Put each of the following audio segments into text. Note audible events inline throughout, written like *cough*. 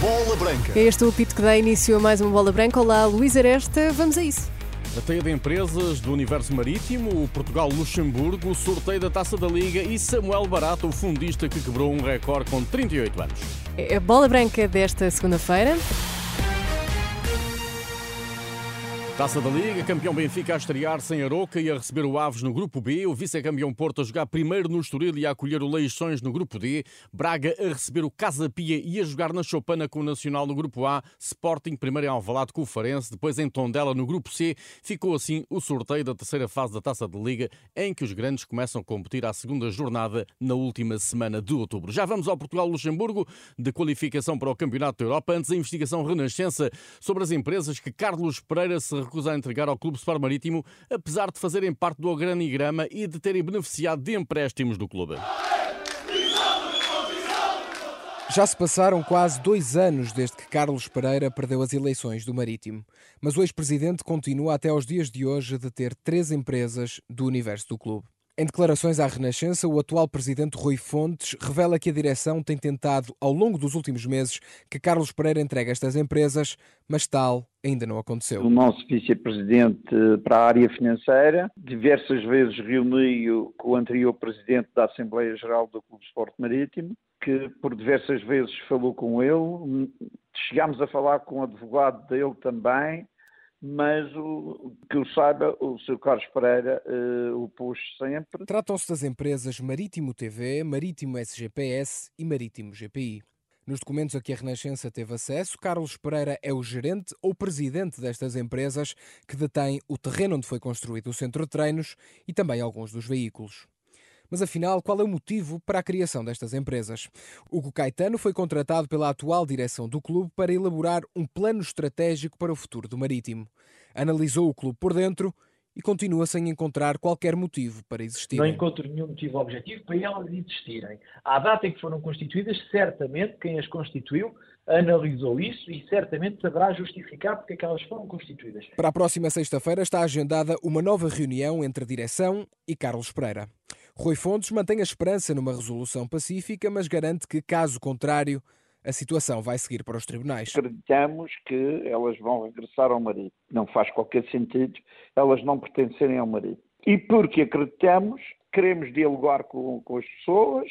Bola Branca. É este o pito que dá início a mais uma bola branca. Olá, Luís Aresta, vamos a isso. A teia de empresas do universo marítimo, o Portugal-Luxemburgo, o sorteio da Taça da Liga e Samuel Barato, o fundista que quebrou um recorde com 38 anos. É a bola branca desta segunda-feira. Taça da Liga, campeão Benfica a estrear-se em Aroca e a receber o Aves no grupo B, o vice-campeão Porto a jogar primeiro no Estoril e a acolher o Leixões no grupo D, Braga a receber o Casa Pia e a jogar na Chopana com o Nacional no grupo A, Sporting primeiro em Alvalade com o Farense, depois em Tondela no grupo C, ficou assim o sorteio da terceira fase da Taça da Liga, em que os grandes começam a competir à segunda jornada na última semana de outubro. Já vamos ao Portugal-Luxemburgo, de qualificação para o Campeonato da Europa, antes a investigação Renascença sobre as empresas que Carlos Pereira se recusa a entregar ao Clube Sport Marítimo, apesar de fazerem parte do organigrama e de terem beneficiado de empréstimos do clube. Já se passaram quase dois anos desde que Carlos Pereira perdeu as eleições do Marítimo, mas o ex-presidente continua até aos dias de hoje a deter três empresas do universo do clube. Em declarações à Renascença, o atual presidente Rui Fontes revela que a direção tem tentado, ao longo dos últimos meses, que Carlos Pereira entregue estas empresas, mas tal ainda não aconteceu. O nosso vice-presidente para a área financeira diversas vezes reuniu com o anterior presidente da Assembleia Geral do Clube Esporte Marítimo, que por diversas vezes falou com ele. Chegámos a falar com o advogado dele também mas o, que eu saiba, o Sr. Carlos Pereira uh, o pôs sempre. Tratam-se das empresas Marítimo TV, Marítimo SGPS e Marítimo GPI. Nos documentos a que a Renascença teve acesso, Carlos Pereira é o gerente ou presidente destas empresas que detém o terreno onde foi construído o centro de treinos e também alguns dos veículos. Mas afinal, qual é o motivo para a criação destas empresas? Hugo Caetano foi contratado pela atual direção do clube para elaborar um plano estratégico para o futuro do Marítimo. Analisou o clube por dentro e continua sem encontrar qualquer motivo para existir. Não encontro nenhum motivo objetivo para elas existirem. À data em que foram constituídas, certamente quem as constituiu analisou isso e certamente saberá justificar porque é que elas foram constituídas. Para a próxima sexta-feira está agendada uma nova reunião entre a direção e Carlos Pereira. Rui Fontes mantém a esperança numa resolução pacífica, mas garante que, caso contrário, a situação vai seguir para os tribunais. Acreditamos que elas vão regressar ao marido. Não faz qualquer sentido elas não pertencerem ao marido. E porque acreditamos, queremos dialogar com, com as pessoas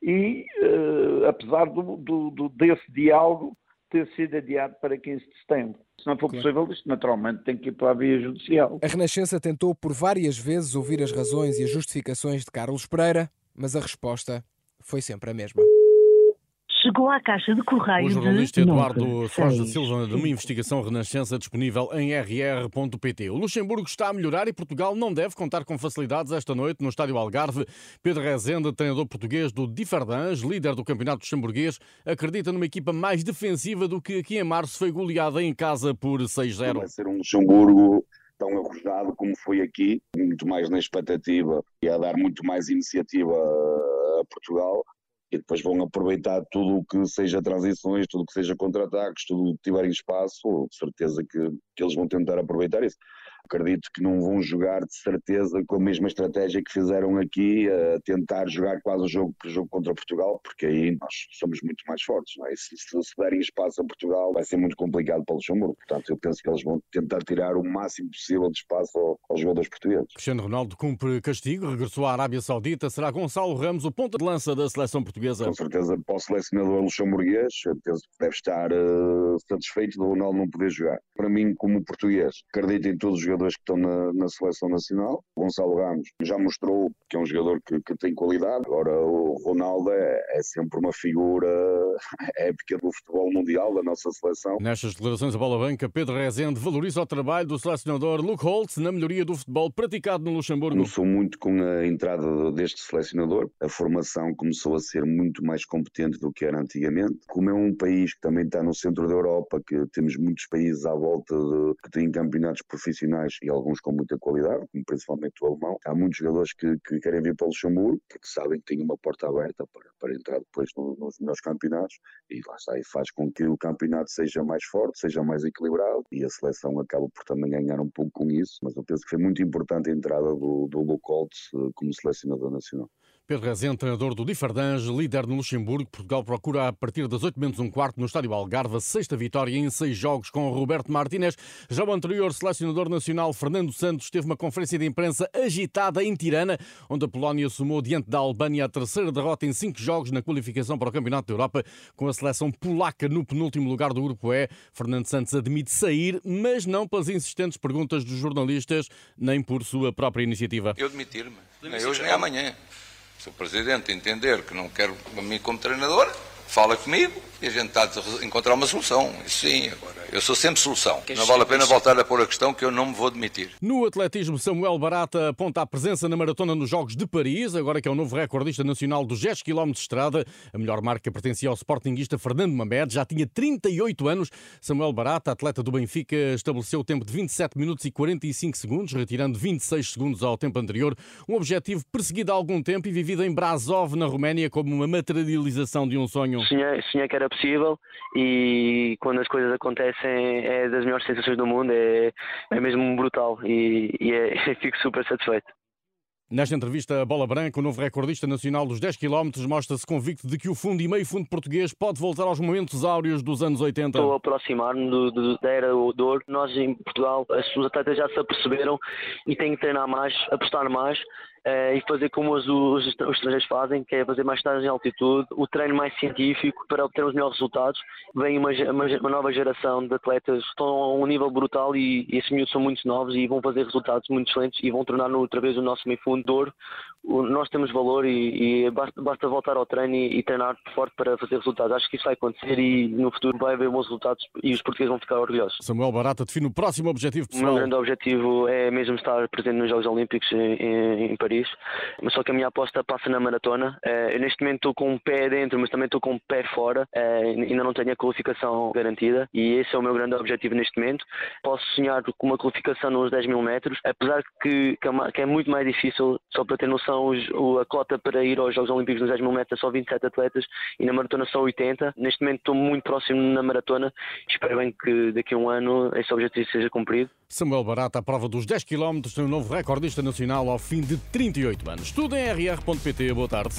e, uh, apesar do, do, do, desse diálogo ter sido adiado para 15 de setembro. Se não for possível, isto naturalmente tem que ir para a via judicial. A Renascença tentou por várias vezes ouvir as razões e as justificações de Carlos Pereira, mas a resposta foi sempre a mesma. Chegou à caixa de correio. O jornalista Eduardo Soares da Silva, de uma investigação Renascença disponível em rr.pt. O Luxemburgo está a melhorar e Portugal não deve contar com facilidades esta noite no Estádio Algarve. Pedro Rezende, treinador português do Differdange, líder do campeonato luxemburguês, acredita numa equipa mais defensiva do que aqui em março foi goleada em casa por 6-0. Vai ser um Luxemburgo tão arrojado como foi aqui, muito mais na expectativa e a dar muito mais iniciativa a Portugal e depois vão aproveitar tudo o que seja transições, tudo o que seja contra-ataques, tudo o que tiverem espaço, de certeza que, que eles vão tentar aproveitar isso acredito que não vão jogar de certeza com a mesma estratégia que fizeram aqui, a tentar jogar quase o jogo, o jogo contra Portugal, porque aí nós somos muito mais fortes. É? Se, se, se derem espaço a Portugal, vai ser muito complicado para o Luxemburgo. Portanto, eu penso que eles vão tentar tirar o máximo possível de espaço ao, aos jogadores portugueses. Cristiano Ronaldo cumpre castigo, regressou à Arábia Saudita. Será Gonçalo Ramos o ponta de lança da seleção portuguesa? Com certeza, para o selecionador luxemburguês, penso que deve estar uh, satisfeito do Ronaldo não poder jogar. Para mim, como português, acredito em todos os jogadores que estão na, na, seleção nacional. O Gonçalo Ramos já mostrou que é um jogador que, que tem qualidade. Agora, o Ronaldo é, é, sempre uma figura *laughs* épica do futebol mundial, da nossa seleção. Nestas declarações, a bola banca, Pedro Rezende valoriza o trabalho do selecionador Luke Holtz na melhoria do futebol praticado no Luxemburgo. Começou muito com a entrada deste selecionador. A formação começou a ser muito mais competente do que era antigamente. Como é um país que também está no centro da Europa, que temos muitos países à volta de, que têm campeonatos profissionais e alguns com muita qualidade, como principalmente o alemão. Há muitos jogadores que, que querem vir para o Luxemburgo, porque sabem que têm uma porta aberta para, para entrar depois no, nos melhores campeonatos e lá está, e faz com que o campeonato seja mais forte, seja mais equilibrado e a seleção acaba por também ganhar um pouco com isso, mas eu penso que foi muito importante a entrada do, do Holtz eh, como selecionador nacional. Pedro Rezende, treinador do Differdange, líder no Luxemburgo. Portugal procura, a partir das 8 menos um quarto, no Estádio Algarve, a sexta vitória em seis jogos com Roberto Martínez. Já o anterior selecionador nacional, Fernando Santos, teve uma conferência de imprensa agitada em Tirana, onde a Polónia somou diante da Albânia a terceira derrota em cinco jogos na qualificação para o Campeonato da Europa, com a seleção polaca no penúltimo lugar do Grupo E. Fernando Santos admite sair, mas não pelas insistentes perguntas dos jornalistas, nem por sua própria iniciativa. Eu demitir-me, nem hoje nem amanhã. Se o Presidente entender que não quer a mim como treinador, fala comigo e a gente está a encontrar uma solução. Sim, agora. Eu sou sempre solução. Não vale a pena voltar a pôr a questão que eu não me vou demitir. No atletismo, Samuel Barata aponta a presença na maratona nos Jogos de Paris, agora que é o novo recordista nacional dos 10 km de estrada. A melhor marca pertencia ao sportinguista Fernando Mamed, já tinha 38 anos. Samuel Barata, atleta do Benfica, estabeleceu o tempo de 27 minutos e 45 segundos, retirando 26 segundos ao tempo anterior. Um objetivo perseguido há algum tempo e vivido em Brasov, na Roménia, como uma materialização de um sonho. Sonhei, sonhei que era possível e quando as coisas acontecem é das melhores sensações do mundo, é, é mesmo brutal e, e é, *laughs* fico super satisfeito. Nesta entrevista, a Bola Branca, o novo recordista nacional dos 10 km, mostra-se convicto de que o fundo e meio fundo português pode voltar aos momentos áureos dos anos 80. Estou a aproximar-me da era do. Nós em Portugal, os atletas já se aperceberam e têm que treinar mais, apostar mais Uh, e fazer como os, os, os estrangeiros fazem, que é fazer mais estágios em altitude, o treino mais científico para obter os melhores resultados. Vem uma, uma, uma, nova geração de atletas que estão a um nível brutal e, e esses miúdos são muito novos e vão fazer resultados muito excelentes e vão tornar outra vez o nosso meio fundo de ouro. O, nós temos valor e, e basta, basta, voltar ao treino e, e, treinar forte para fazer resultados. Acho que isso vai acontecer e no futuro vai haver bons resultados e os portugueses vão ficar orgulhosos. Samuel Barata define o próximo objetivo pessoal. O meu grande objetivo é mesmo estar presente nos Jogos Olímpicos em, em, em Paris mas só que a minha aposta passa na maratona. Eu neste momento estou com um pé dentro, mas também estou com um pé fora, eh, ainda não tenho a qualificação garantida e esse é o meu grande objetivo neste momento. Posso sonhar com uma qualificação nos 10 mil metros, apesar que, que é muito mais difícil, só para ter noção, a cota para ir aos Jogos Olímpicos nos 10 mil metros só 27 atletas e na maratona são 80. Neste momento estou muito próximo na maratona, espero bem que daqui a um ano esse objetivo seja cumprido. Samuel Barata, a prova dos 10 km, tem um novo recordista nacional ao fim de 38 anos. Tudo em rr.pt. Boa tarde.